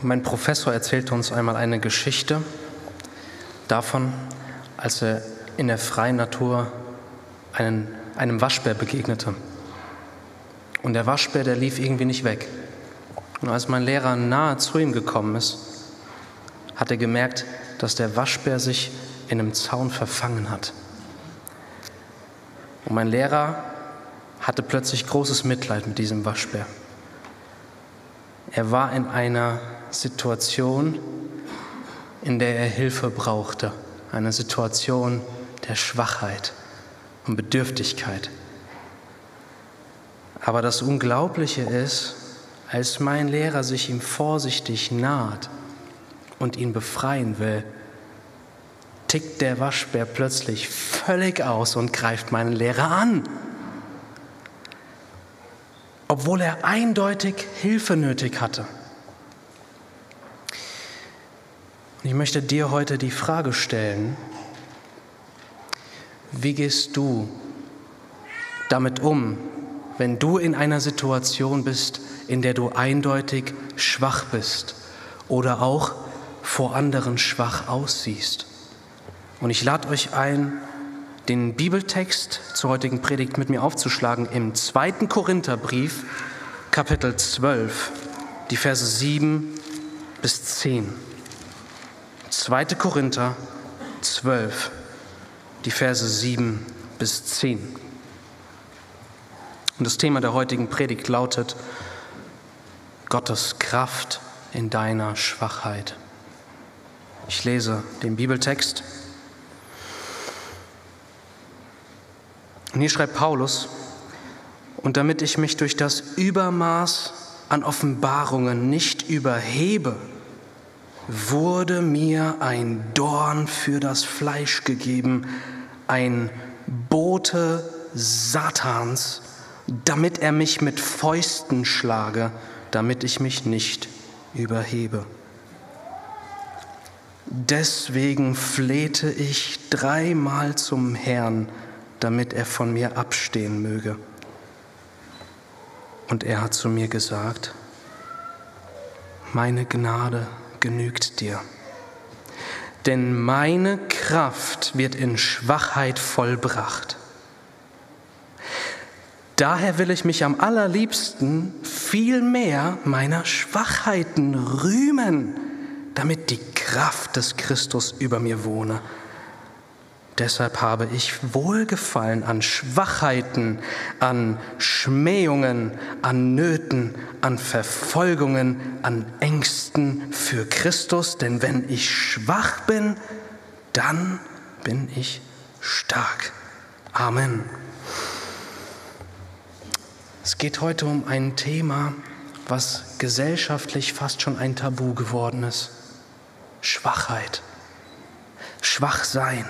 Mein Professor erzählte uns einmal eine Geschichte davon, als er in der freien Natur einen, einem Waschbär begegnete. Und der Waschbär, der lief irgendwie nicht weg. Und als mein Lehrer nahe zu ihm gekommen ist, hat er gemerkt, dass der Waschbär sich in einem Zaun verfangen hat. Und mein Lehrer hatte plötzlich großes Mitleid mit diesem Waschbär. Er war in einer Situation, in der er Hilfe brauchte, eine Situation der Schwachheit und Bedürftigkeit. Aber das Unglaubliche ist, als mein Lehrer sich ihm vorsichtig naht und ihn befreien will, tickt der Waschbär plötzlich völlig aus und greift meinen Lehrer an. Obwohl er eindeutig Hilfe nötig hatte. Und ich möchte dir heute die Frage stellen, wie gehst du damit um, wenn du in einer Situation bist, in der du eindeutig schwach bist oder auch vor anderen schwach aussiehst? Und ich lade euch ein, den Bibeltext zur heutigen Predigt mit mir aufzuschlagen im zweiten Korintherbrief, Kapitel 12, die Verse 7 bis 10. 2. Korinther 12, die Verse 7 bis 10. Und das Thema der heutigen Predigt lautet Gottes Kraft in deiner Schwachheit. Ich lese den Bibeltext Und hier schreibt Paulus, und damit ich mich durch das Übermaß an Offenbarungen nicht überhebe, wurde mir ein Dorn für das Fleisch gegeben, ein Bote Satans, damit er mich mit Fäusten schlage, damit ich mich nicht überhebe. Deswegen flehte ich dreimal zum Herrn, damit er von mir abstehen möge. Und er hat zu mir gesagt, meine Gnade genügt dir, denn meine Kraft wird in Schwachheit vollbracht. Daher will ich mich am allerliebsten viel mehr meiner Schwachheiten rühmen, damit die Kraft des Christus über mir wohne. Deshalb habe ich Wohlgefallen an Schwachheiten, an Schmähungen, an Nöten, an Verfolgungen, an Ängsten für Christus. Denn wenn ich schwach bin, dann bin ich stark. Amen. Es geht heute um ein Thema, was gesellschaftlich fast schon ein Tabu geworden ist. Schwachheit. Schwachsein.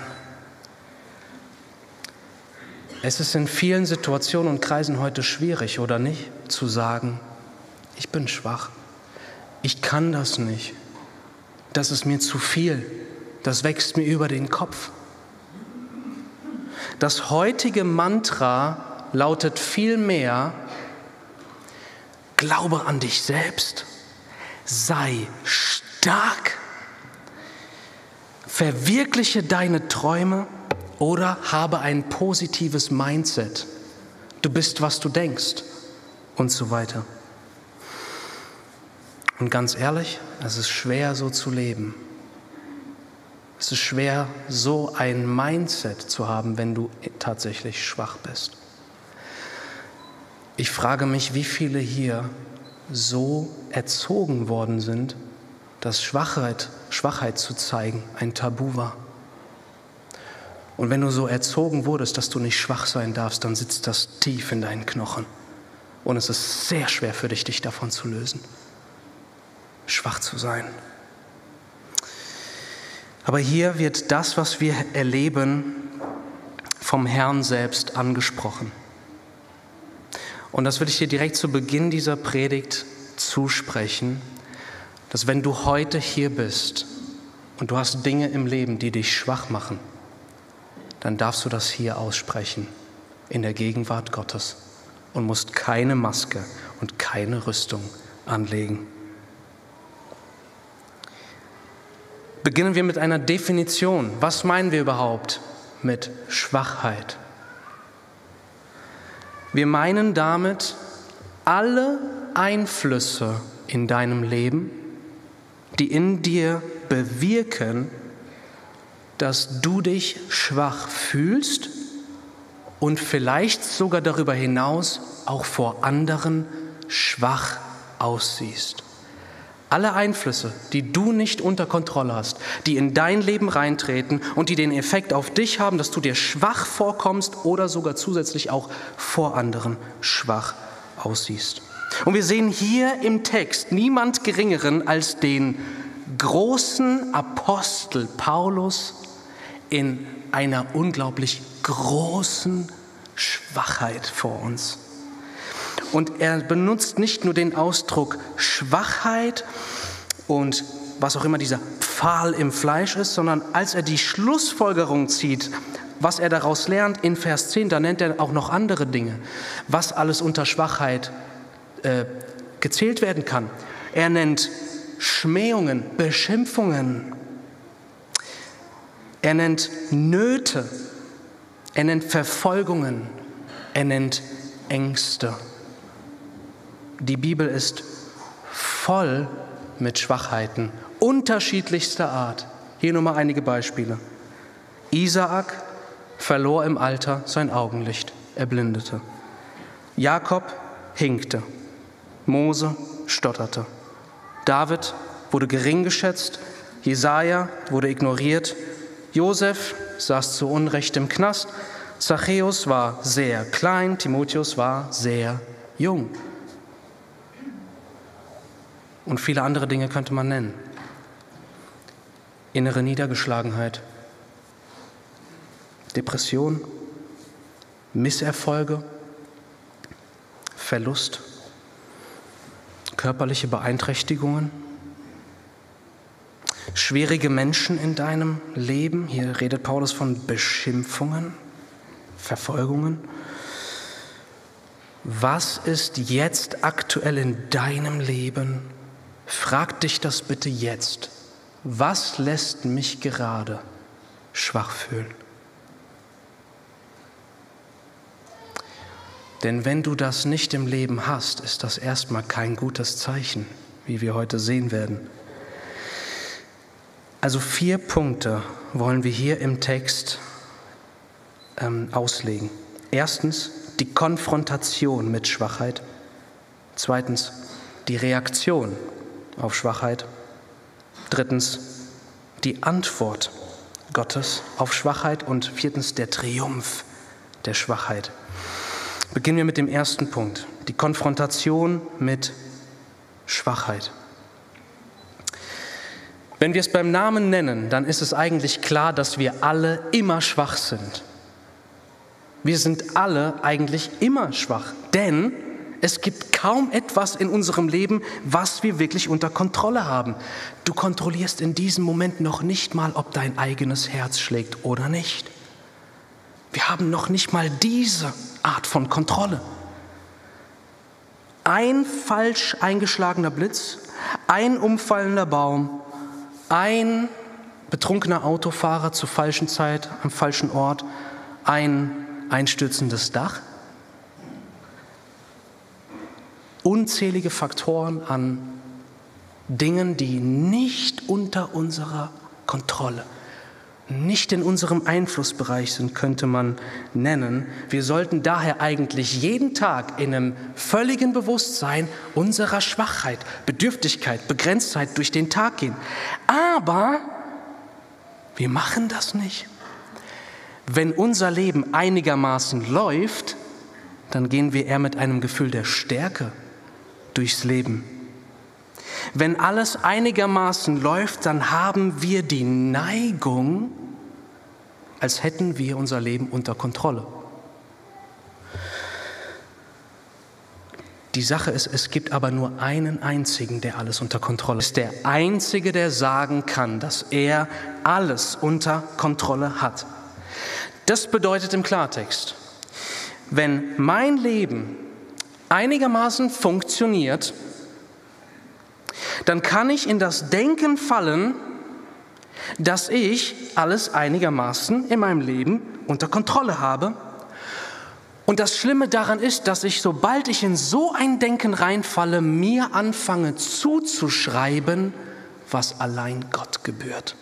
Es ist in vielen Situationen und Kreisen heute schwierig, oder nicht, zu sagen, ich bin schwach, ich kann das nicht, das ist mir zu viel, das wächst mir über den Kopf. Das heutige Mantra lautet vielmehr, glaube an dich selbst, sei stark, verwirkliche deine Träume, oder habe ein positives Mindset. Du bist, was du denkst und so weiter. Und ganz ehrlich, es ist schwer so zu leben. Es ist schwer, so ein Mindset zu haben, wenn du tatsächlich schwach bist. Ich frage mich, wie viele hier so erzogen worden sind, dass Schwachheit, Schwachheit zu zeigen ein Tabu war. Und wenn du so erzogen wurdest, dass du nicht schwach sein darfst, dann sitzt das tief in deinen Knochen. Und es ist sehr schwer für dich, dich davon zu lösen, schwach zu sein. Aber hier wird das, was wir erleben, vom Herrn selbst angesprochen. Und das will ich dir direkt zu Beginn dieser Predigt zusprechen, dass wenn du heute hier bist und du hast Dinge im Leben, die dich schwach machen, dann darfst du das hier aussprechen, in der Gegenwart Gottes und musst keine Maske und keine Rüstung anlegen. Beginnen wir mit einer Definition. Was meinen wir überhaupt mit Schwachheit? Wir meinen damit alle Einflüsse in deinem Leben, die in dir bewirken, dass du dich schwach fühlst und vielleicht sogar darüber hinaus auch vor anderen schwach aussiehst. Alle Einflüsse, die du nicht unter Kontrolle hast, die in dein Leben reintreten und die den Effekt auf dich haben, dass du dir schwach vorkommst oder sogar zusätzlich auch vor anderen schwach aussiehst. Und wir sehen hier im Text niemand Geringeren als den großen Apostel Paulus in einer unglaublich großen Schwachheit vor uns. Und er benutzt nicht nur den Ausdruck Schwachheit und was auch immer dieser Pfahl im Fleisch ist, sondern als er die Schlussfolgerung zieht, was er daraus lernt in Vers 10, da nennt er auch noch andere Dinge, was alles unter Schwachheit äh, gezählt werden kann. Er nennt Schmähungen, Beschimpfungen. Er nennt Nöte. Er nennt Verfolgungen. Er nennt Ängste. Die Bibel ist voll mit Schwachheiten unterschiedlichster Art. Hier nur mal einige Beispiele. Isaak verlor im Alter sein Augenlicht, er blindete. Jakob hinkte. Mose stotterte. David wurde gering geschätzt. Jesaja wurde ignoriert. Josef saß zu Unrecht im Knast. Zachäus war sehr klein. Timotheus war sehr jung und viele andere Dinge könnte man nennen. Innere Niedergeschlagenheit, Depression, Misserfolge, Verlust, körperliche Beeinträchtigungen, schwierige Menschen in deinem Leben. Hier redet Paulus von Beschimpfungen, Verfolgungen. Was ist jetzt aktuell in deinem Leben Frag dich das bitte jetzt. Was lässt mich gerade schwach fühlen? Denn wenn du das nicht im Leben hast, ist das erstmal kein gutes Zeichen, wie wir heute sehen werden. Also vier Punkte wollen wir hier im Text ähm, auslegen. Erstens die Konfrontation mit Schwachheit. Zweitens die Reaktion auf Schwachheit. Drittens die Antwort Gottes auf Schwachheit. Und viertens der Triumph der Schwachheit. Beginnen wir mit dem ersten Punkt, die Konfrontation mit Schwachheit. Wenn wir es beim Namen nennen, dann ist es eigentlich klar, dass wir alle immer schwach sind. Wir sind alle eigentlich immer schwach, denn es gibt kaum etwas in unserem Leben, was wir wirklich unter Kontrolle haben. Du kontrollierst in diesem Moment noch nicht mal, ob dein eigenes Herz schlägt oder nicht. Wir haben noch nicht mal diese Art von Kontrolle. Ein falsch eingeschlagener Blitz, ein umfallender Baum, ein betrunkener Autofahrer zur falschen Zeit am falschen Ort, ein einstürzendes Dach? Unzählige Faktoren an Dingen, die nicht unter unserer Kontrolle, nicht in unserem Einflussbereich sind, könnte man nennen. Wir sollten daher eigentlich jeden Tag in einem völligen Bewusstsein unserer Schwachheit, Bedürftigkeit, Begrenztheit durch den Tag gehen. Aber wir machen das nicht. Wenn unser Leben einigermaßen läuft, dann gehen wir eher mit einem Gefühl der Stärke durchs Leben. Wenn alles einigermaßen läuft, dann haben wir die Neigung, als hätten wir unser Leben unter Kontrolle. Die Sache ist, es gibt aber nur einen einzigen, der alles unter Kontrolle ist der einzige, der sagen kann, dass er alles unter Kontrolle hat. Das bedeutet im Klartext, wenn mein Leben einigermaßen funktioniert, dann kann ich in das Denken fallen, dass ich alles einigermaßen in meinem Leben unter Kontrolle habe. Und das Schlimme daran ist, dass ich, sobald ich in so ein Denken reinfalle, mir anfange zuzuschreiben, was allein Gott gebührt.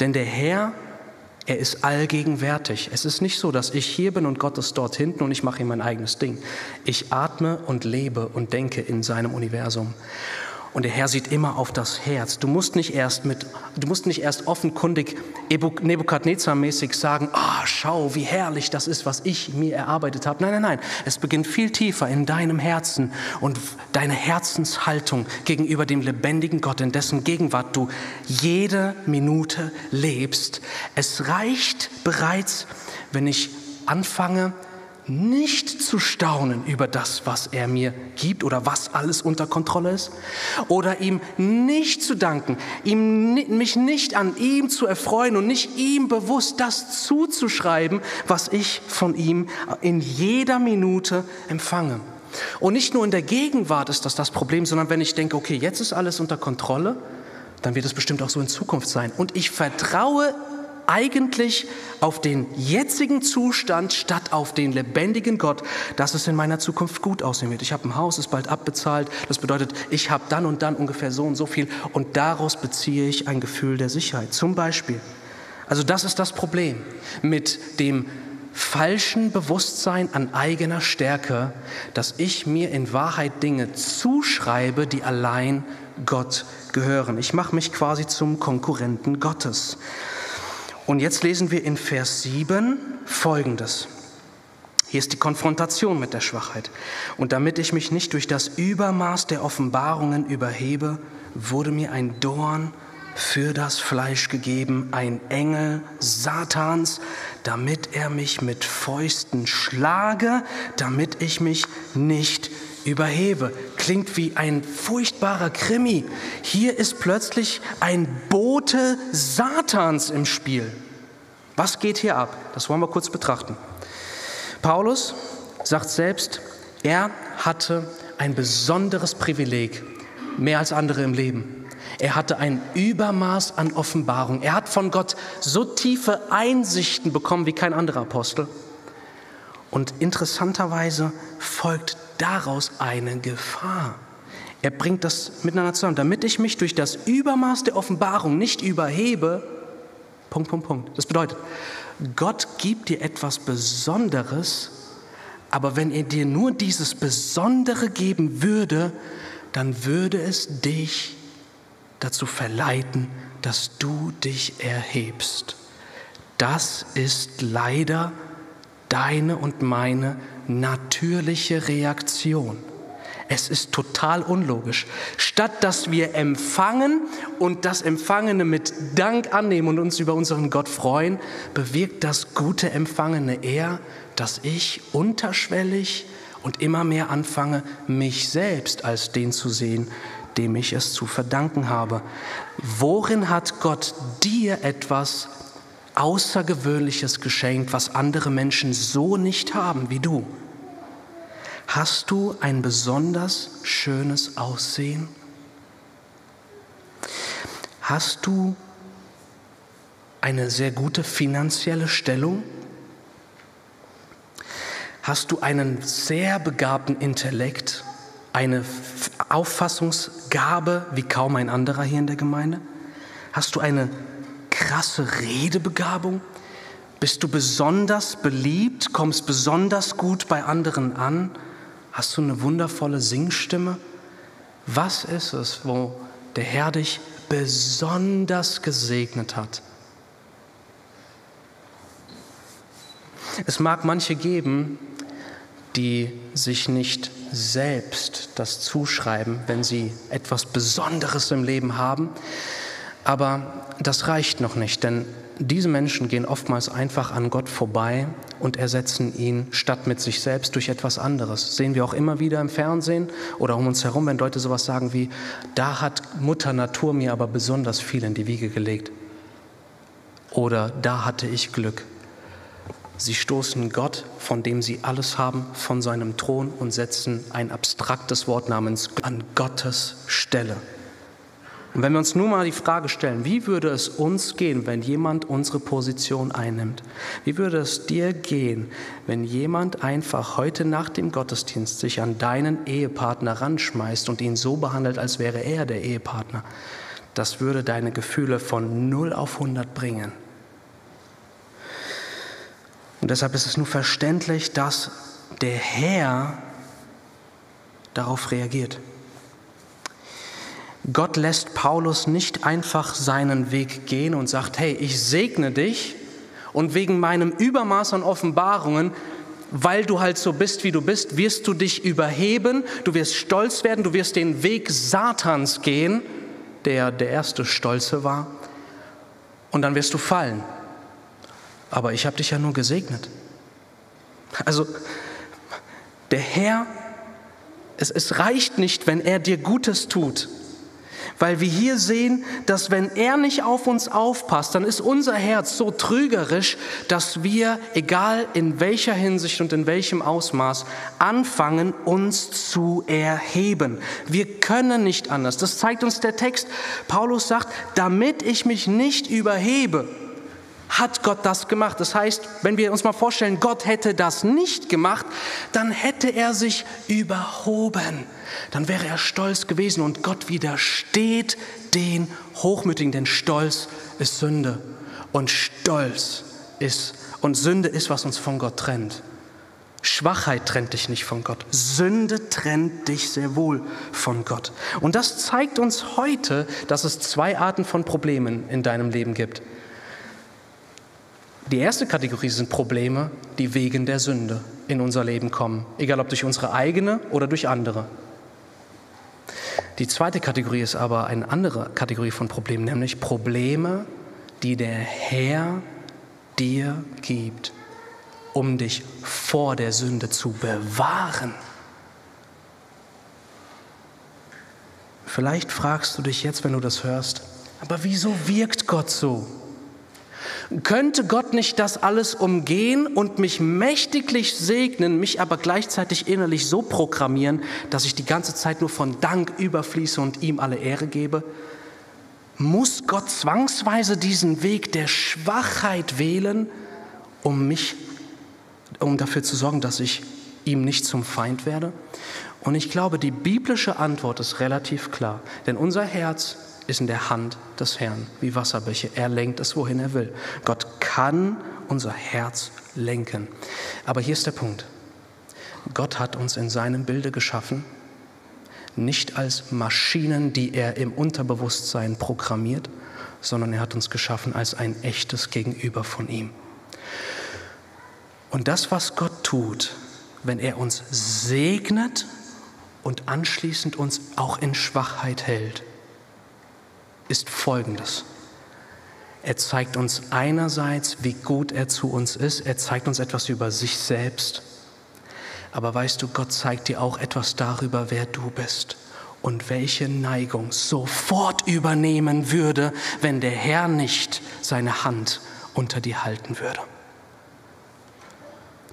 Denn der Herr, er ist allgegenwärtig. Es ist nicht so, dass ich hier bin und Gott ist dort hinten und ich mache ihm mein eigenes Ding. Ich atme und lebe und denke in seinem Universum. Und der Herr sieht immer auf das Herz. Du musst nicht erst mit, du musst nicht erst offenkundig Nebukadnezar-mäßig sagen, ah, oh, schau, wie herrlich das ist, was ich mir erarbeitet habe. Nein, nein, nein. Es beginnt viel tiefer in deinem Herzen und deine Herzenshaltung gegenüber dem lebendigen Gott, in dessen Gegenwart du jede Minute lebst. Es reicht bereits, wenn ich anfange, nicht zu staunen über das, was er mir gibt oder was alles unter Kontrolle ist, oder ihm nicht zu danken, ihm, mich nicht an ihm zu erfreuen und nicht ihm bewusst das zuzuschreiben, was ich von ihm in jeder Minute empfange. Und nicht nur in der Gegenwart ist das das Problem, sondern wenn ich denke, okay, jetzt ist alles unter Kontrolle, dann wird es bestimmt auch so in Zukunft sein. Und ich vertraue eigentlich auf den jetzigen Zustand statt auf den lebendigen Gott, dass es in meiner Zukunft gut aussehen wird. Ich habe ein Haus, ist bald abbezahlt. Das bedeutet, ich habe dann und dann ungefähr so und so viel und daraus beziehe ich ein Gefühl der Sicherheit. Zum Beispiel. Also das ist das Problem mit dem falschen Bewusstsein an eigener Stärke, dass ich mir in Wahrheit Dinge zuschreibe, die allein Gott gehören. Ich mache mich quasi zum Konkurrenten Gottes. Und jetzt lesen wir in Vers 7 Folgendes. Hier ist die Konfrontation mit der Schwachheit. Und damit ich mich nicht durch das Übermaß der Offenbarungen überhebe, wurde mir ein Dorn für das Fleisch gegeben, ein Engel Satans, damit er mich mit Fäusten schlage, damit ich mich nicht überhebe. Klingt wie ein furchtbarer Krimi. Hier ist plötzlich ein Bote Satans im Spiel. Was geht hier ab? Das wollen wir kurz betrachten. Paulus sagt selbst, er hatte ein besonderes Privileg, mehr als andere im Leben. Er hatte ein Übermaß an Offenbarung. Er hat von Gott so tiefe Einsichten bekommen wie kein anderer Apostel. Und interessanterweise folgt daraus eine Gefahr. Er bringt das miteinander zusammen. Damit ich mich durch das Übermaß der Offenbarung nicht überhebe, Punkt, Punkt, Punkt. Das bedeutet, Gott gibt dir etwas Besonderes, aber wenn er dir nur dieses Besondere geben würde, dann würde es dich dazu verleiten, dass du dich erhebst. Das ist leider deine und meine natürliche Reaktion. Es ist total unlogisch. Statt dass wir empfangen und das Empfangene mit Dank annehmen und uns über unseren Gott freuen, bewirkt das gute Empfangene eher, dass ich unterschwellig und immer mehr anfange, mich selbst als den zu sehen, dem ich es zu verdanken habe. Worin hat Gott dir etwas Außergewöhnliches geschenkt, was andere Menschen so nicht haben wie du? Hast du ein besonders schönes Aussehen? Hast du eine sehr gute finanzielle Stellung? Hast du einen sehr begabten Intellekt, eine Auffassungsgabe wie kaum ein anderer hier in der Gemeinde? Hast du eine krasse Redebegabung? Bist du besonders beliebt? Kommst besonders gut bei anderen an? Hast du eine wundervolle Singstimme? Was ist es, wo der Herr dich besonders gesegnet hat? Es mag manche geben, die sich nicht selbst das zuschreiben, wenn sie etwas Besonderes im Leben haben, aber das reicht noch nicht, denn diese Menschen gehen oftmals einfach an Gott vorbei und ersetzen ihn statt mit sich selbst durch etwas anderes. Sehen wir auch immer wieder im Fernsehen oder um uns herum, wenn Leute sowas sagen wie, da hat Mutter Natur mir aber besonders viel in die Wiege gelegt. Oder da hatte ich Glück. Sie stoßen Gott, von dem sie alles haben, von seinem Thron und setzen ein abstraktes Wort namens an Gottes Stelle. Und wenn wir uns nun mal die Frage stellen, wie würde es uns gehen, wenn jemand unsere Position einnimmt? Wie würde es dir gehen, wenn jemand einfach heute nach dem Gottesdienst sich an deinen Ehepartner ranschmeißt und ihn so behandelt, als wäre er der Ehepartner? Das würde deine Gefühle von 0 auf 100 bringen. Und deshalb ist es nur verständlich, dass der Herr darauf reagiert. Gott lässt Paulus nicht einfach seinen Weg gehen und sagt, hey, ich segne dich und wegen meinem Übermaß an Offenbarungen, weil du halt so bist, wie du bist, wirst du dich überheben, du wirst stolz werden, du wirst den Weg Satans gehen, der der erste Stolze war, und dann wirst du fallen. Aber ich habe dich ja nur gesegnet. Also der Herr, es, es reicht nicht, wenn er dir Gutes tut. Weil wir hier sehen, dass wenn er nicht auf uns aufpasst, dann ist unser Herz so trügerisch, dass wir, egal in welcher Hinsicht und in welchem Ausmaß, anfangen, uns zu erheben. Wir können nicht anders. Das zeigt uns der Text. Paulus sagt, damit ich mich nicht überhebe, hat Gott das gemacht. Das heißt, wenn wir uns mal vorstellen, Gott hätte das nicht gemacht, dann hätte er sich überhoben. Dann wäre er stolz gewesen und Gott widersteht den Hochmütigen, denn Stolz ist Sünde und Stolz ist und Sünde ist, was uns von Gott trennt. Schwachheit trennt dich nicht von Gott. Sünde trennt dich sehr wohl von Gott. Und das zeigt uns heute, dass es zwei Arten von Problemen in deinem Leben gibt. Die erste Kategorie sind Probleme, die wegen der Sünde in unser Leben kommen, egal ob durch unsere eigene oder durch andere. Die zweite Kategorie ist aber eine andere Kategorie von Problemen, nämlich Probleme, die der Herr dir gibt, um dich vor der Sünde zu bewahren. Vielleicht fragst du dich jetzt, wenn du das hörst, aber wieso wirkt Gott so? Könnte Gott nicht das alles umgehen und mich mächtiglich segnen, mich aber gleichzeitig innerlich so programmieren, dass ich die ganze Zeit nur von Dank überfließe und ihm alle Ehre gebe? Muss Gott zwangsweise diesen Weg der Schwachheit wählen, um mich, um dafür zu sorgen, dass ich ihm nicht zum Feind werde? Und ich glaube, die biblische Antwort ist relativ klar, denn unser Herz ist in der Hand des Herrn, wie Wasserbäche. Er lenkt es, wohin er will. Gott kann unser Herz lenken. Aber hier ist der Punkt. Gott hat uns in seinem Bilde geschaffen, nicht als Maschinen, die er im Unterbewusstsein programmiert, sondern er hat uns geschaffen als ein echtes Gegenüber von ihm. Und das, was Gott tut, wenn er uns segnet und anschließend uns auch in Schwachheit hält, ist folgendes. Er zeigt uns einerseits, wie gut er zu uns ist, er zeigt uns etwas über sich selbst, aber weißt du, Gott zeigt dir auch etwas darüber, wer du bist und welche Neigung sofort übernehmen würde, wenn der Herr nicht seine Hand unter dir halten würde.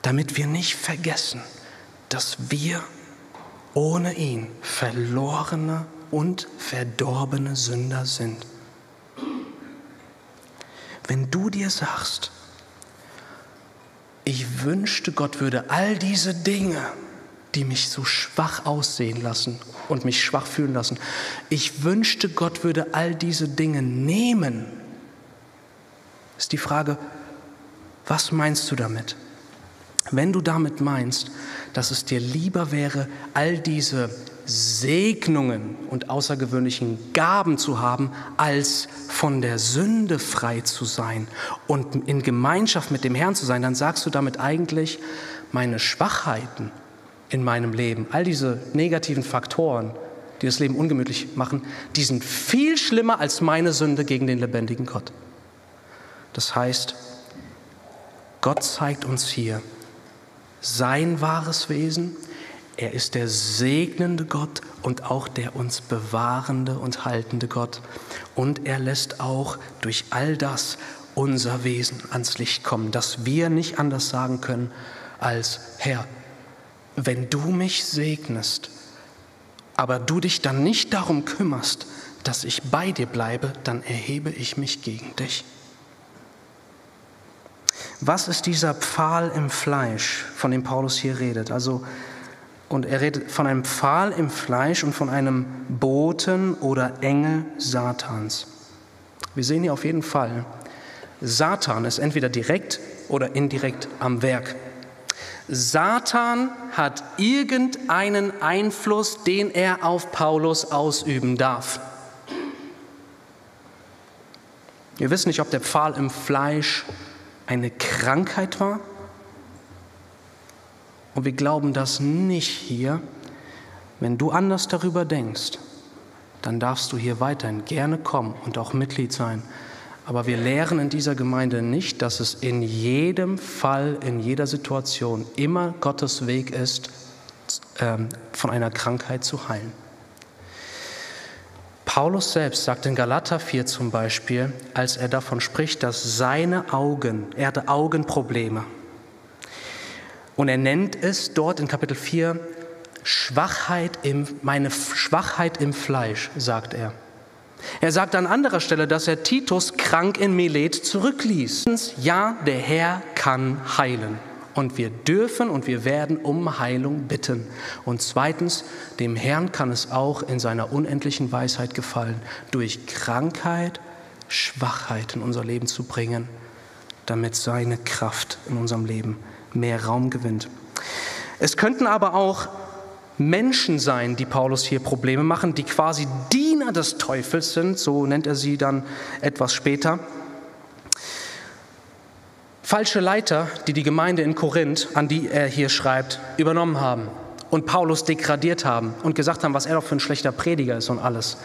Damit wir nicht vergessen, dass wir ohne ihn verlorene und verdorbene Sünder sind. Wenn du dir sagst, ich wünschte, Gott würde all diese Dinge, die mich so schwach aussehen lassen und mich schwach fühlen lassen, ich wünschte, Gott würde all diese Dinge nehmen, ist die Frage, was meinst du damit? Wenn du damit meinst, dass es dir lieber wäre, all diese Segnungen und außergewöhnlichen Gaben zu haben, als von der Sünde frei zu sein und in Gemeinschaft mit dem Herrn zu sein, dann sagst du damit eigentlich, meine Schwachheiten in meinem Leben, all diese negativen Faktoren, die das Leben ungemütlich machen, die sind viel schlimmer als meine Sünde gegen den lebendigen Gott. Das heißt, Gott zeigt uns hier sein wahres Wesen, er ist der segnende Gott und auch der uns bewahrende und haltende Gott. Und er lässt auch durch all das unser Wesen ans Licht kommen, dass wir nicht anders sagen können als, Herr, wenn du mich segnest aber du dich dann nicht darum kümmerst, dass ich bei dir bleibe, dann erhebe ich mich gegen dich. Was ist dieser Pfahl im Fleisch, von dem Paulus hier redet? Also, und er redet von einem Pfahl im Fleisch und von einem Boten oder Engel Satans. Wir sehen hier auf jeden Fall, Satan ist entweder direkt oder indirekt am Werk. Satan hat irgendeinen Einfluss, den er auf Paulus ausüben darf. Wir wissen nicht, ob der Pfahl im Fleisch eine Krankheit war. Und wir glauben das nicht hier. Wenn du anders darüber denkst, dann darfst du hier weiterhin gerne kommen und auch Mitglied sein. Aber wir lehren in dieser Gemeinde nicht, dass es in jedem Fall, in jeder Situation immer Gottes Weg ist, ähm, von einer Krankheit zu heilen. Paulus selbst sagt in Galater 4 zum Beispiel, als er davon spricht, dass seine Augen, er hatte Augenprobleme. Und er nennt es dort in Kapitel 4 Schwachheit im, meine Schwachheit im Fleisch, sagt er. Er sagt an anderer Stelle, dass er Titus krank in Milet zurückließ. Ja, der Herr kann heilen. Und wir dürfen und wir werden um Heilung bitten. Und zweitens, dem Herrn kann es auch in seiner unendlichen Weisheit gefallen, durch Krankheit, Schwachheit in unser Leben zu bringen, damit seine Kraft in unserem Leben mehr Raum gewinnt. Es könnten aber auch Menschen sein, die Paulus hier Probleme machen, die quasi Diener des Teufels sind, so nennt er sie dann etwas später. Falsche Leiter, die die Gemeinde in Korinth, an die er hier schreibt, übernommen haben und Paulus degradiert haben und gesagt haben, was er doch für ein schlechter Prediger ist und alles.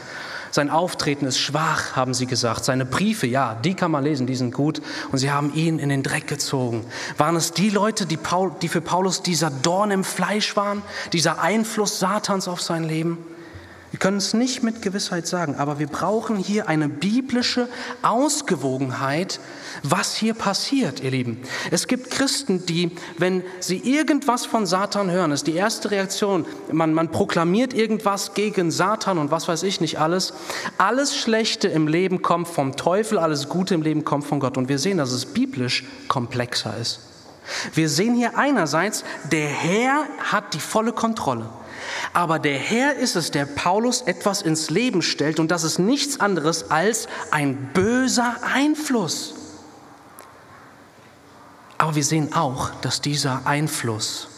Sein Auftreten ist schwach, haben sie gesagt. Seine Briefe, ja, die kann man lesen, die sind gut. Und sie haben ihn in den Dreck gezogen. Waren es die Leute, die, Paul, die für Paulus dieser Dorn im Fleisch waren, dieser Einfluss Satans auf sein Leben? Wir können es nicht mit Gewissheit sagen, aber wir brauchen hier eine biblische Ausgewogenheit, was hier passiert, ihr Lieben. Es gibt Christen, die, wenn sie irgendwas von Satan hören, ist die erste Reaktion, man, man proklamiert irgendwas gegen Satan und was weiß ich nicht alles. Alles Schlechte im Leben kommt vom Teufel, alles Gute im Leben kommt von Gott. Und wir sehen, dass es biblisch komplexer ist. Wir sehen hier einerseits, der Herr hat die volle Kontrolle. Aber der Herr ist es, der Paulus etwas ins Leben stellt und das ist nichts anderes als ein böser Einfluss. Aber wir sehen auch, dass dieser Einfluss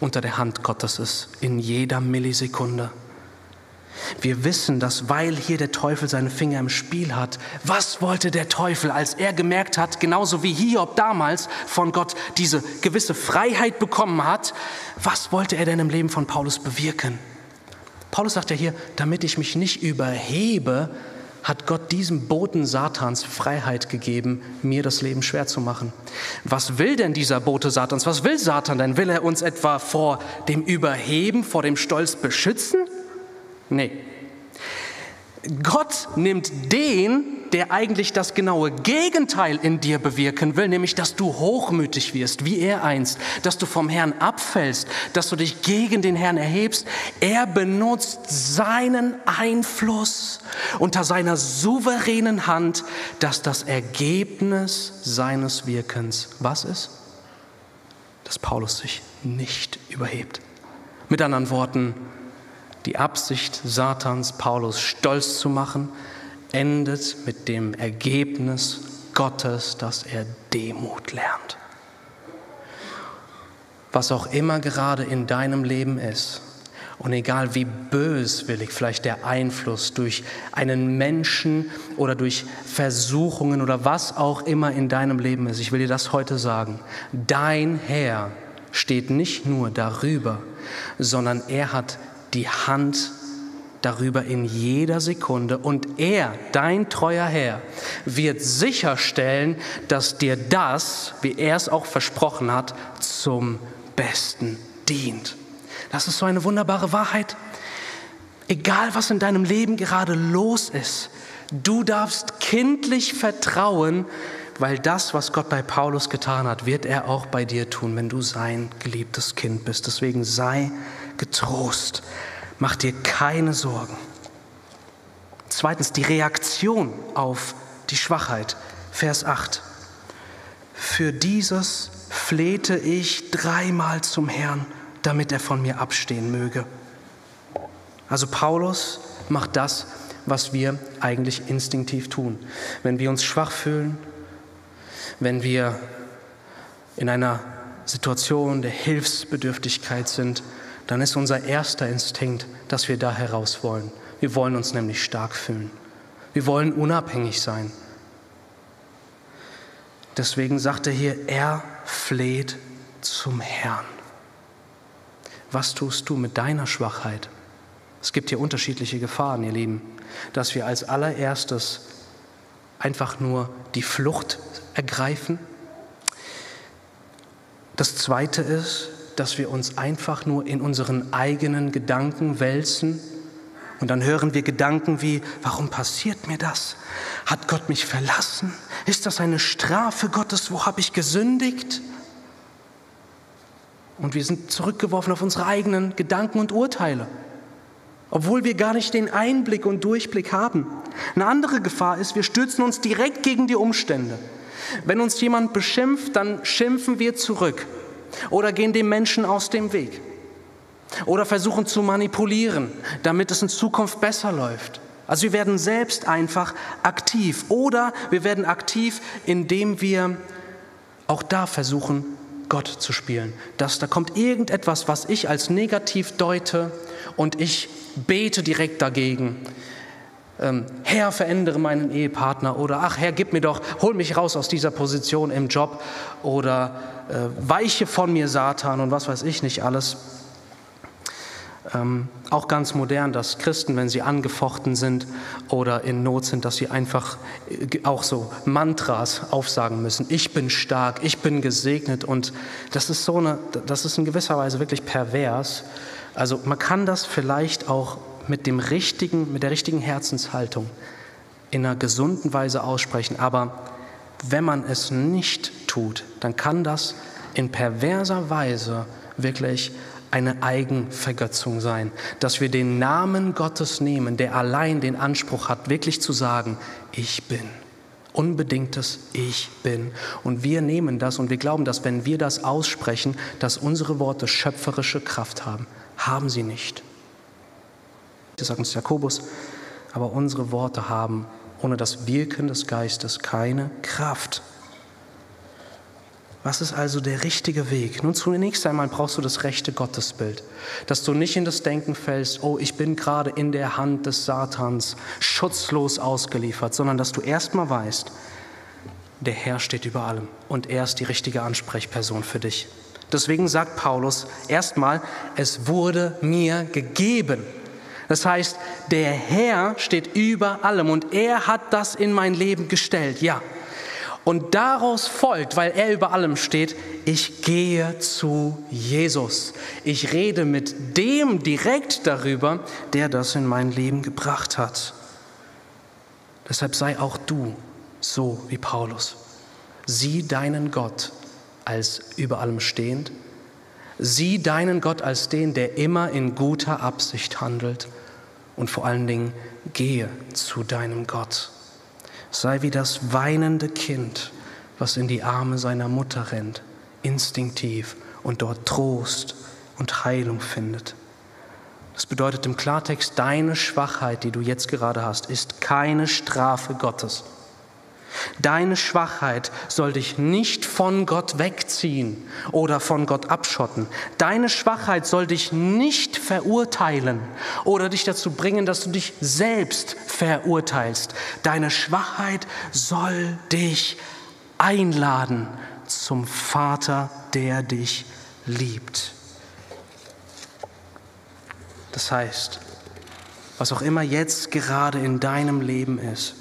unter der Hand Gottes ist, in jeder Millisekunde. Wir wissen, dass weil hier der Teufel seine Finger im Spiel hat, was wollte der Teufel, als er gemerkt hat, genauso wie Hiob damals von Gott diese gewisse Freiheit bekommen hat, was wollte er denn im Leben von Paulus bewirken? Paulus sagt ja hier, damit ich mich nicht überhebe, hat Gott diesem Boten Satans Freiheit gegeben, mir das Leben schwer zu machen. Was will denn dieser Bote Satans? Was will Satan denn? Will er uns etwa vor dem Überheben, vor dem Stolz beschützen? Nee. Gott nimmt den, der eigentlich das genaue Gegenteil in dir bewirken will, nämlich dass du hochmütig wirst, wie er einst, dass du vom Herrn abfällst, dass du dich gegen den Herrn erhebst. Er benutzt seinen Einfluss unter seiner souveränen Hand, dass das Ergebnis seines Wirkens was ist? Dass Paulus sich nicht überhebt. Mit anderen Worten, die Absicht Satans, Paulus stolz zu machen, endet mit dem Ergebnis Gottes, dass er Demut lernt. Was auch immer gerade in deinem Leben ist, und egal wie böswillig vielleicht der Einfluss durch einen Menschen oder durch Versuchungen oder was auch immer in deinem Leben ist, ich will dir das heute sagen, dein Herr steht nicht nur darüber, sondern er hat die Hand darüber in jeder Sekunde und er, dein treuer Herr, wird sicherstellen, dass dir das, wie er es auch versprochen hat, zum Besten dient. Das ist so eine wunderbare Wahrheit. Egal, was in deinem Leben gerade los ist, du darfst kindlich vertrauen, weil das, was Gott bei Paulus getan hat, wird er auch bei dir tun, wenn du sein geliebtes Kind bist. Deswegen sei getrost. Mach dir keine Sorgen. Zweitens die Reaktion auf die Schwachheit. Vers 8. Für dieses flehte ich dreimal zum Herrn, damit er von mir abstehen möge. Also Paulus macht das, was wir eigentlich instinktiv tun. Wenn wir uns schwach fühlen, wenn wir in einer Situation der Hilfsbedürftigkeit sind, dann ist unser erster Instinkt, dass wir da heraus wollen. Wir wollen uns nämlich stark fühlen. Wir wollen unabhängig sein. Deswegen sagt er hier, er fleht zum Herrn. Was tust du mit deiner Schwachheit? Es gibt hier unterschiedliche Gefahren, ihr Lieben, dass wir als allererstes einfach nur die Flucht ergreifen. Das Zweite ist, dass wir uns einfach nur in unseren eigenen Gedanken wälzen und dann hören wir Gedanken wie, warum passiert mir das? Hat Gott mich verlassen? Ist das eine Strafe Gottes? Wo habe ich gesündigt? Und wir sind zurückgeworfen auf unsere eigenen Gedanken und Urteile, obwohl wir gar nicht den Einblick und Durchblick haben. Eine andere Gefahr ist, wir stürzen uns direkt gegen die Umstände. Wenn uns jemand beschimpft, dann schimpfen wir zurück oder gehen dem Menschen aus dem Weg oder versuchen zu manipulieren, damit es in Zukunft besser läuft. Also wir werden selbst einfach aktiv oder wir werden aktiv, indem wir auch da versuchen, Gott zu spielen. Dass da kommt irgendetwas, was ich als negativ deute und ich bete direkt dagegen. Ähm, Herr, verändere meinen Ehepartner oder ach Herr, gib mir doch, hol mich raus aus dieser Position im Job oder äh, weiche von mir Satan und was weiß ich nicht alles. Ähm, auch ganz modern, dass Christen, wenn sie angefochten sind oder in Not sind, dass sie einfach äh, auch so Mantras aufsagen müssen. Ich bin stark, ich bin gesegnet und das ist so eine, das ist in gewisser Weise wirklich pervers. Also man kann das vielleicht auch mit dem richtigen, mit der richtigen Herzenshaltung in einer gesunden Weise aussprechen, aber wenn man es nicht tut, dann kann das in perverser Weise wirklich eine Eigenvergötzung sein, dass wir den Namen Gottes nehmen, der allein den Anspruch hat, wirklich zu sagen, ich bin. Unbedingtes Ich bin. Und wir nehmen das und wir glauben, dass wenn wir das aussprechen, dass unsere Worte schöpferische Kraft haben. Haben sie nicht. Das sagt uns Jakobus. Aber unsere Worte haben ohne das Wirken des Geistes keine Kraft. Was ist also der richtige Weg? Nun, zunächst einmal brauchst du das rechte Gottesbild, dass du nicht in das Denken fällst, oh, ich bin gerade in der Hand des Satans schutzlos ausgeliefert, sondern dass du erstmal weißt, der Herr steht über allem und er ist die richtige Ansprechperson für dich. Deswegen sagt Paulus erstmal, es wurde mir gegeben. Das heißt, der Herr steht über allem und er hat das in mein Leben gestellt. Ja, und daraus folgt, weil er über allem steht, ich gehe zu Jesus. Ich rede mit dem direkt darüber, der das in mein Leben gebracht hat. Deshalb sei auch du so wie Paulus. Sieh deinen Gott als über allem stehend. Sieh deinen Gott als den, der immer in guter Absicht handelt. Und vor allen Dingen gehe zu deinem Gott. Sei wie das weinende Kind, was in die Arme seiner Mutter rennt, instinktiv und dort Trost und Heilung findet. Das bedeutet im Klartext, deine Schwachheit, die du jetzt gerade hast, ist keine Strafe Gottes. Deine Schwachheit soll dich nicht von Gott wegziehen oder von Gott abschotten. Deine Schwachheit soll dich nicht verurteilen oder dich dazu bringen, dass du dich selbst verurteilst. Deine Schwachheit soll dich einladen zum Vater, der dich liebt. Das heißt, was auch immer jetzt gerade in deinem Leben ist,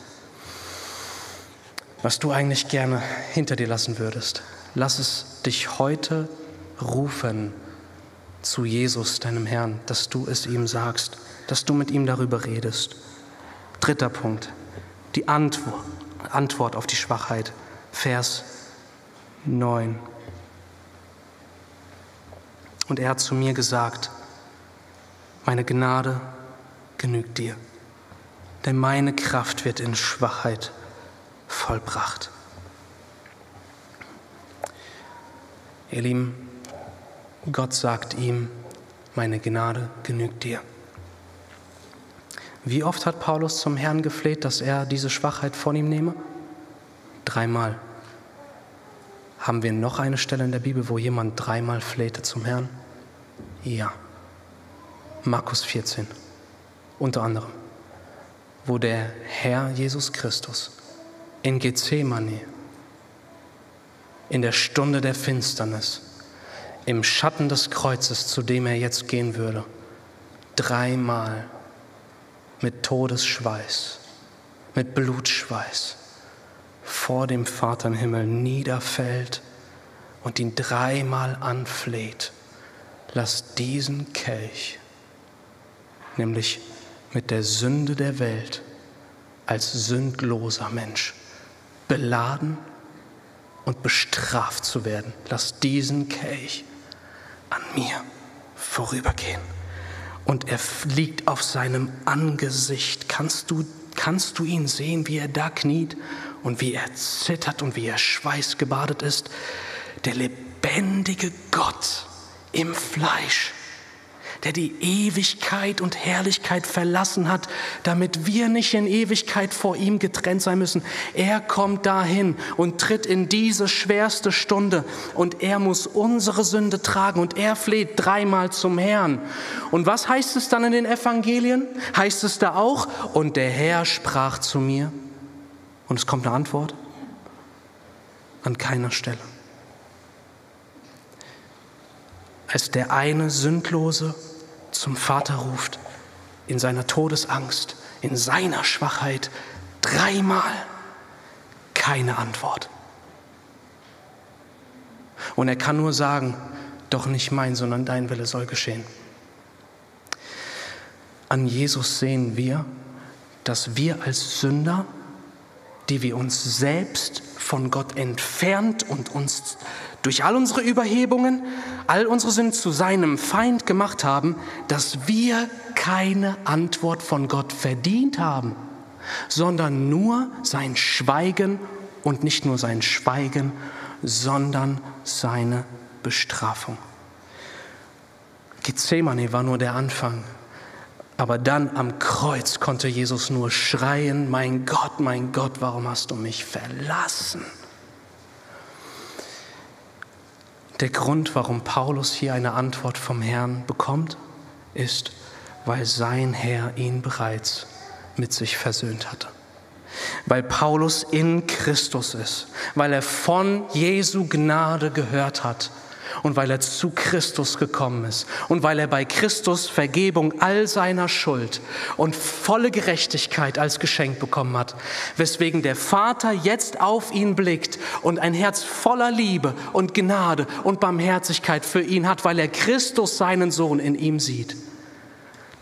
was du eigentlich gerne hinter dir lassen würdest. Lass es dich heute rufen zu Jesus, deinem Herrn, dass du es ihm sagst, dass du mit ihm darüber redest. Dritter Punkt, die Antwort, Antwort auf die Schwachheit, Vers 9. Und er hat zu mir gesagt, meine Gnade genügt dir, denn meine Kraft wird in Schwachheit vollbracht. Ihr Lieben, Gott sagt ihm, meine Gnade genügt dir. Wie oft hat Paulus zum Herrn gefleht, dass er diese Schwachheit von ihm nehme? Dreimal. Haben wir noch eine Stelle in der Bibel, wo jemand dreimal flehte zum Herrn? Ja. Markus 14. Unter anderem. Wo der Herr Jesus Christus in Gethsemane, in der Stunde der Finsternis, im Schatten des Kreuzes, zu dem er jetzt gehen würde, dreimal mit Todesschweiß, mit Blutschweiß vor dem Vater im Himmel niederfällt und ihn dreimal anfleht, lass diesen Kelch, nämlich mit der Sünde der Welt als sündloser Mensch, beladen und bestraft zu werden, lass diesen Kelch an mir vorübergehen und er liegt auf seinem Angesicht. Kannst du, kannst du ihn sehen, wie er da kniet und wie er zittert und wie er schweißgebadet ist? Der lebendige Gott im Fleisch der die Ewigkeit und Herrlichkeit verlassen hat, damit wir nicht in Ewigkeit vor ihm getrennt sein müssen. Er kommt dahin und tritt in diese schwerste Stunde und er muss unsere Sünde tragen und er fleht dreimal zum Herrn. Und was heißt es dann in den Evangelien? Heißt es da auch, und der Herr sprach zu mir? Und es kommt eine Antwort? An keiner Stelle. Als der eine Sündlose zum Vater ruft, in seiner Todesangst, in seiner Schwachheit, dreimal keine Antwort. Und er kann nur sagen, doch nicht mein, sondern dein Wille soll geschehen. An Jesus sehen wir, dass wir als Sünder, die wir uns selbst von Gott entfernt und uns durch all unsere Überhebungen, all unsere Sünden zu seinem Feind gemacht haben, dass wir keine Antwort von Gott verdient haben, sondern nur sein Schweigen und nicht nur sein Schweigen, sondern seine Bestrafung. Gethsemane war nur der Anfang. Aber dann am Kreuz konnte Jesus nur schreien, mein Gott, mein Gott, warum hast du mich verlassen? Der Grund, warum Paulus hier eine Antwort vom Herrn bekommt, ist, weil sein Herr ihn bereits mit sich versöhnt hatte. Weil Paulus in Christus ist, weil er von Jesu Gnade gehört hat und weil er zu Christus gekommen ist und weil er bei Christus Vergebung all seiner Schuld und volle Gerechtigkeit als Geschenk bekommen hat, weswegen der Vater jetzt auf ihn blickt und ein Herz voller Liebe und Gnade und Barmherzigkeit für ihn hat, weil er Christus seinen Sohn in ihm sieht.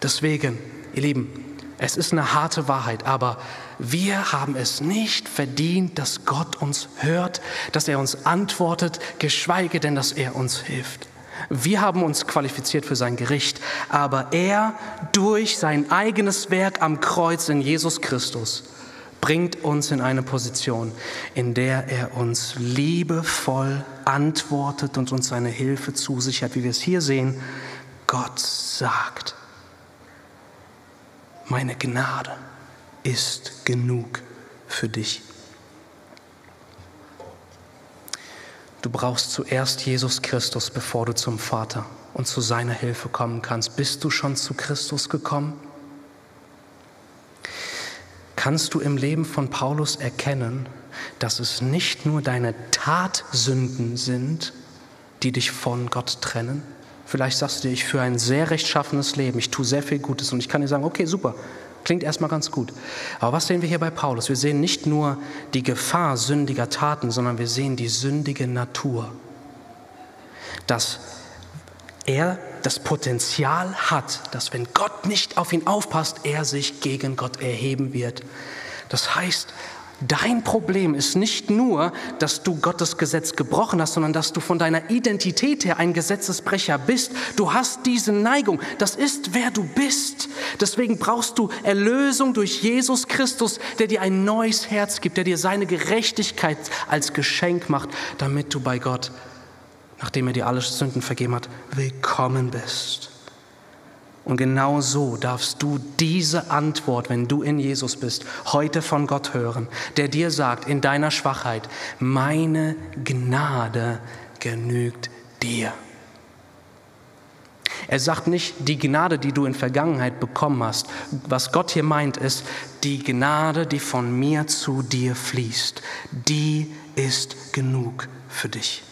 Deswegen, ihr Lieben, es ist eine harte Wahrheit, aber wir haben es nicht verdient, dass Gott uns hört, dass er uns antwortet, geschweige denn, dass er uns hilft. Wir haben uns qualifiziert für sein Gericht, aber er durch sein eigenes Werk am Kreuz in Jesus Christus bringt uns in eine Position, in der er uns liebevoll antwortet und uns seine Hilfe zusichert, wie wir es hier sehen. Gott sagt, meine Gnade ist genug für dich. Du brauchst zuerst Jesus Christus, bevor du zum Vater und zu seiner Hilfe kommen kannst. Bist du schon zu Christus gekommen? Kannst du im Leben von Paulus erkennen, dass es nicht nur deine Tatsünden sind, die dich von Gott trennen, Vielleicht sagst du dir, ich führe ein sehr rechtschaffenes Leben, ich tue sehr viel Gutes und ich kann dir sagen, okay, super, klingt erstmal ganz gut. Aber was sehen wir hier bei Paulus? Wir sehen nicht nur die Gefahr sündiger Taten, sondern wir sehen die sündige Natur. Dass er das Potenzial hat, dass wenn Gott nicht auf ihn aufpasst, er sich gegen Gott erheben wird. Das heißt, Dein Problem ist nicht nur, dass du Gottes Gesetz gebrochen hast, sondern dass du von deiner Identität her ein Gesetzesbrecher bist. Du hast diese Neigung. Das ist, wer du bist. Deswegen brauchst du Erlösung durch Jesus Christus, der dir ein neues Herz gibt, der dir seine Gerechtigkeit als Geschenk macht, damit du bei Gott, nachdem er dir alle Sünden vergeben hat, willkommen bist. Und genau so darfst du diese Antwort, wenn du in Jesus bist, heute von Gott hören, der dir sagt in deiner Schwachheit, meine Gnade genügt dir. Er sagt nicht die Gnade, die du in Vergangenheit bekommen hast. Was Gott hier meint, ist die Gnade, die von mir zu dir fließt. Die ist genug für dich.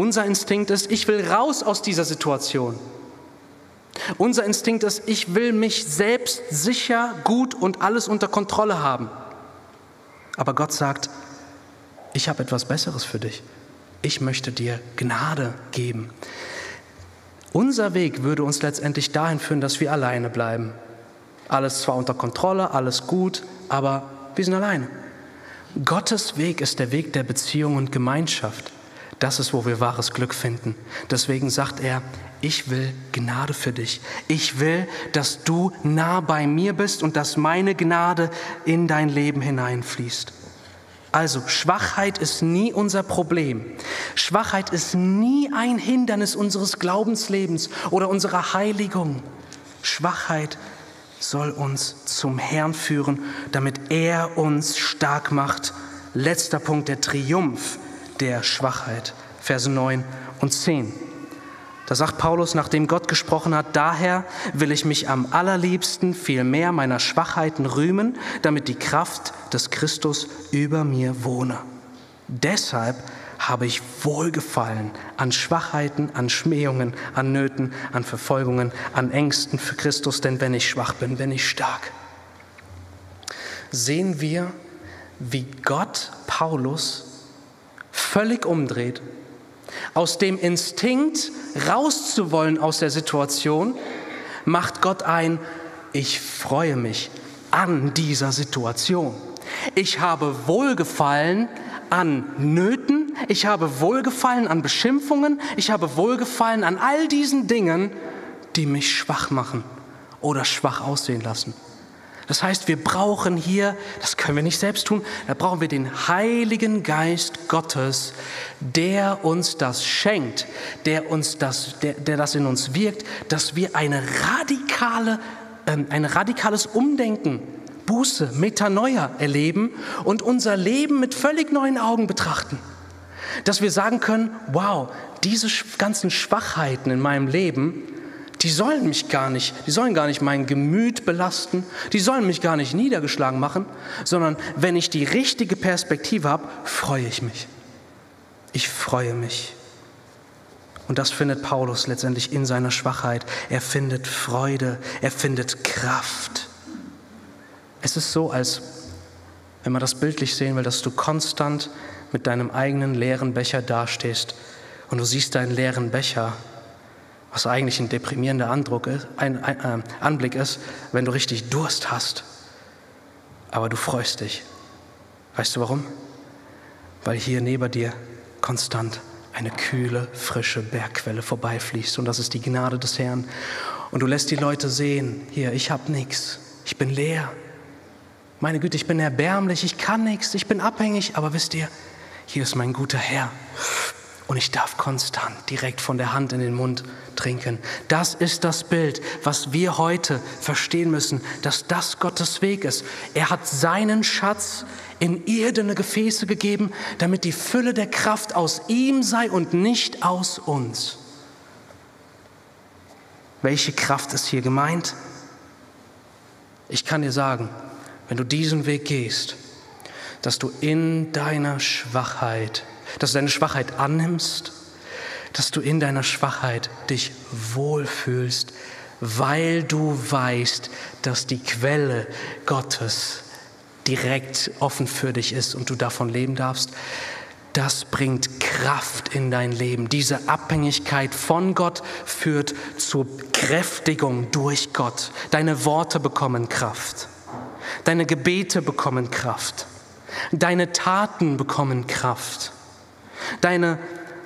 Unser Instinkt ist, ich will raus aus dieser Situation. Unser Instinkt ist, ich will mich selbst sicher, gut und alles unter Kontrolle haben. Aber Gott sagt, ich habe etwas Besseres für dich. Ich möchte dir Gnade geben. Unser Weg würde uns letztendlich dahin führen, dass wir alleine bleiben. Alles zwar unter Kontrolle, alles gut, aber wir sind alleine. Gottes Weg ist der Weg der Beziehung und Gemeinschaft. Das ist, wo wir wahres Glück finden. Deswegen sagt er, ich will Gnade für dich. Ich will, dass du nah bei mir bist und dass meine Gnade in dein Leben hineinfließt. Also Schwachheit ist nie unser Problem. Schwachheit ist nie ein Hindernis unseres Glaubenslebens oder unserer Heiligung. Schwachheit soll uns zum Herrn führen, damit er uns stark macht. Letzter Punkt, der Triumph der Schwachheit. Verse 9 und 10. Da sagt Paulus, nachdem Gott gesprochen hat, daher will ich mich am allerliebsten viel mehr meiner Schwachheiten rühmen, damit die Kraft des Christus über mir wohne. Deshalb habe ich Wohlgefallen an Schwachheiten, an Schmähungen, an Nöten, an Verfolgungen, an Ängsten für Christus, denn wenn ich schwach bin, bin ich stark. Sehen wir, wie Gott Paulus völlig umdreht. Aus dem Instinkt rauszuwollen aus der Situation, macht Gott ein, ich freue mich an dieser Situation. Ich habe Wohlgefallen an Nöten, ich habe Wohlgefallen an Beschimpfungen, ich habe Wohlgefallen an all diesen Dingen, die mich schwach machen oder schwach aussehen lassen. Das heißt, wir brauchen hier, das können wir nicht selbst tun, da brauchen wir den Heiligen Geist Gottes, der uns das schenkt, der, uns das, der, der das in uns wirkt, dass wir eine radikale, äh, ein radikales Umdenken, Buße, Metanoia erleben und unser Leben mit völlig neuen Augen betrachten. Dass wir sagen können, wow, diese ganzen Schwachheiten in meinem Leben, die sollen mich gar nicht, die sollen gar nicht mein Gemüt belasten, die sollen mich gar nicht niedergeschlagen machen, sondern wenn ich die richtige Perspektive habe, freue ich mich. Ich freue mich. Und das findet Paulus letztendlich in seiner Schwachheit. Er findet Freude, er findet Kraft. Es ist so, als wenn man das bildlich sehen will, dass du konstant mit deinem eigenen leeren Becher dastehst und du siehst deinen leeren Becher was eigentlich ein deprimierender ist, ein, ein, äh, Anblick ist, wenn du richtig Durst hast. Aber du freust dich. Weißt du warum? Weil hier neben dir konstant eine kühle, frische Bergquelle vorbeifließt. Und das ist die Gnade des Herrn. Und du lässt die Leute sehen, hier, ich habe nichts, ich bin leer. Meine Güte, ich bin erbärmlich, ich kann nichts, ich bin abhängig, aber wisst ihr, hier ist mein guter Herr. Und ich darf konstant direkt von der Hand in den Mund trinken. Das ist das Bild, was wir heute verstehen müssen, dass das Gottes Weg ist. Er hat seinen Schatz in irdene Gefäße gegeben, damit die Fülle der Kraft aus ihm sei und nicht aus uns. Welche Kraft ist hier gemeint? Ich kann dir sagen, wenn du diesen Weg gehst, dass du in deiner Schwachheit dass du deine Schwachheit annimmst, dass du in deiner Schwachheit dich wohlfühlst, weil du weißt, dass die Quelle Gottes direkt offen für dich ist und du davon leben darfst. Das bringt Kraft in dein Leben. Diese Abhängigkeit von Gott führt zur Kräftigung durch Gott. Deine Worte bekommen Kraft. Deine Gebete bekommen Kraft. Deine Taten bekommen Kraft. Deine,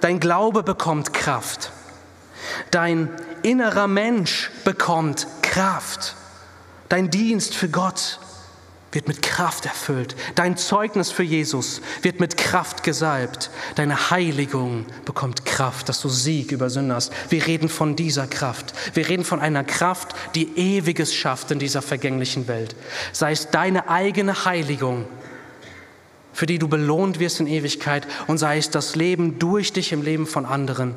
dein Glaube bekommt Kraft. Dein innerer Mensch bekommt Kraft. Dein Dienst für Gott wird mit Kraft erfüllt. Dein Zeugnis für Jesus wird mit Kraft gesalbt. Deine Heiligung bekommt Kraft, dass du Sieg über Sünder hast. Wir reden von dieser Kraft. Wir reden von einer Kraft, die Ewiges schafft in dieser vergänglichen Welt. Sei es deine eigene Heiligung, für die du belohnt wirst in Ewigkeit, und sei es das Leben durch dich im Leben von anderen,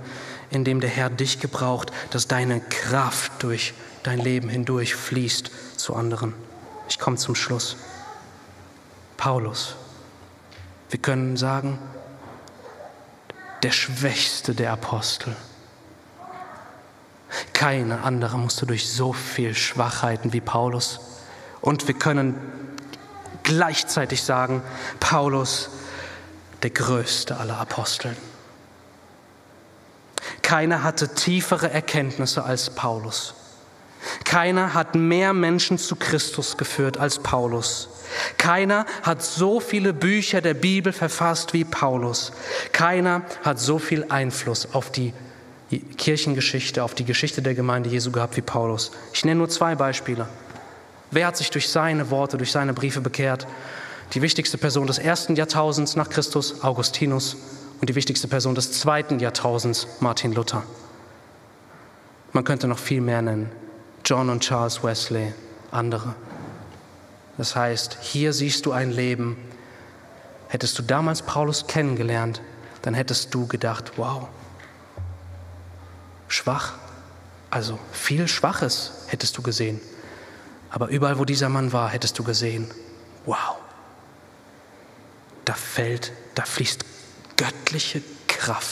in dem der Herr dich gebraucht, dass deine Kraft durch dein Leben hindurch fließt zu anderen. Ich komme zum Schluss. Paulus. Wir können sagen, der schwächste der Apostel. Keine andere musste durch so viel Schwachheiten wie Paulus. Und wir können gleichzeitig sagen, Paulus, der größte aller Aposteln. Keiner hatte tiefere Erkenntnisse als Paulus. Keiner hat mehr Menschen zu Christus geführt als Paulus. Keiner hat so viele Bücher der Bibel verfasst wie Paulus. Keiner hat so viel Einfluss auf die Kirchengeschichte, auf die Geschichte der Gemeinde Jesu gehabt wie Paulus. Ich nenne nur zwei Beispiele. Wer hat sich durch seine Worte, durch seine Briefe bekehrt? Die wichtigste Person des ersten Jahrtausends nach Christus, Augustinus, und die wichtigste Person des zweiten Jahrtausends, Martin Luther. Man könnte noch viel mehr nennen. John und Charles Wesley, andere. Das heißt, hier siehst du ein Leben. Hättest du damals Paulus kennengelernt, dann hättest du gedacht, wow, schwach, also viel Schwaches hättest du gesehen. Aber überall, wo dieser Mann war, hättest du gesehen, wow, da fällt, da fließt göttliche Kraft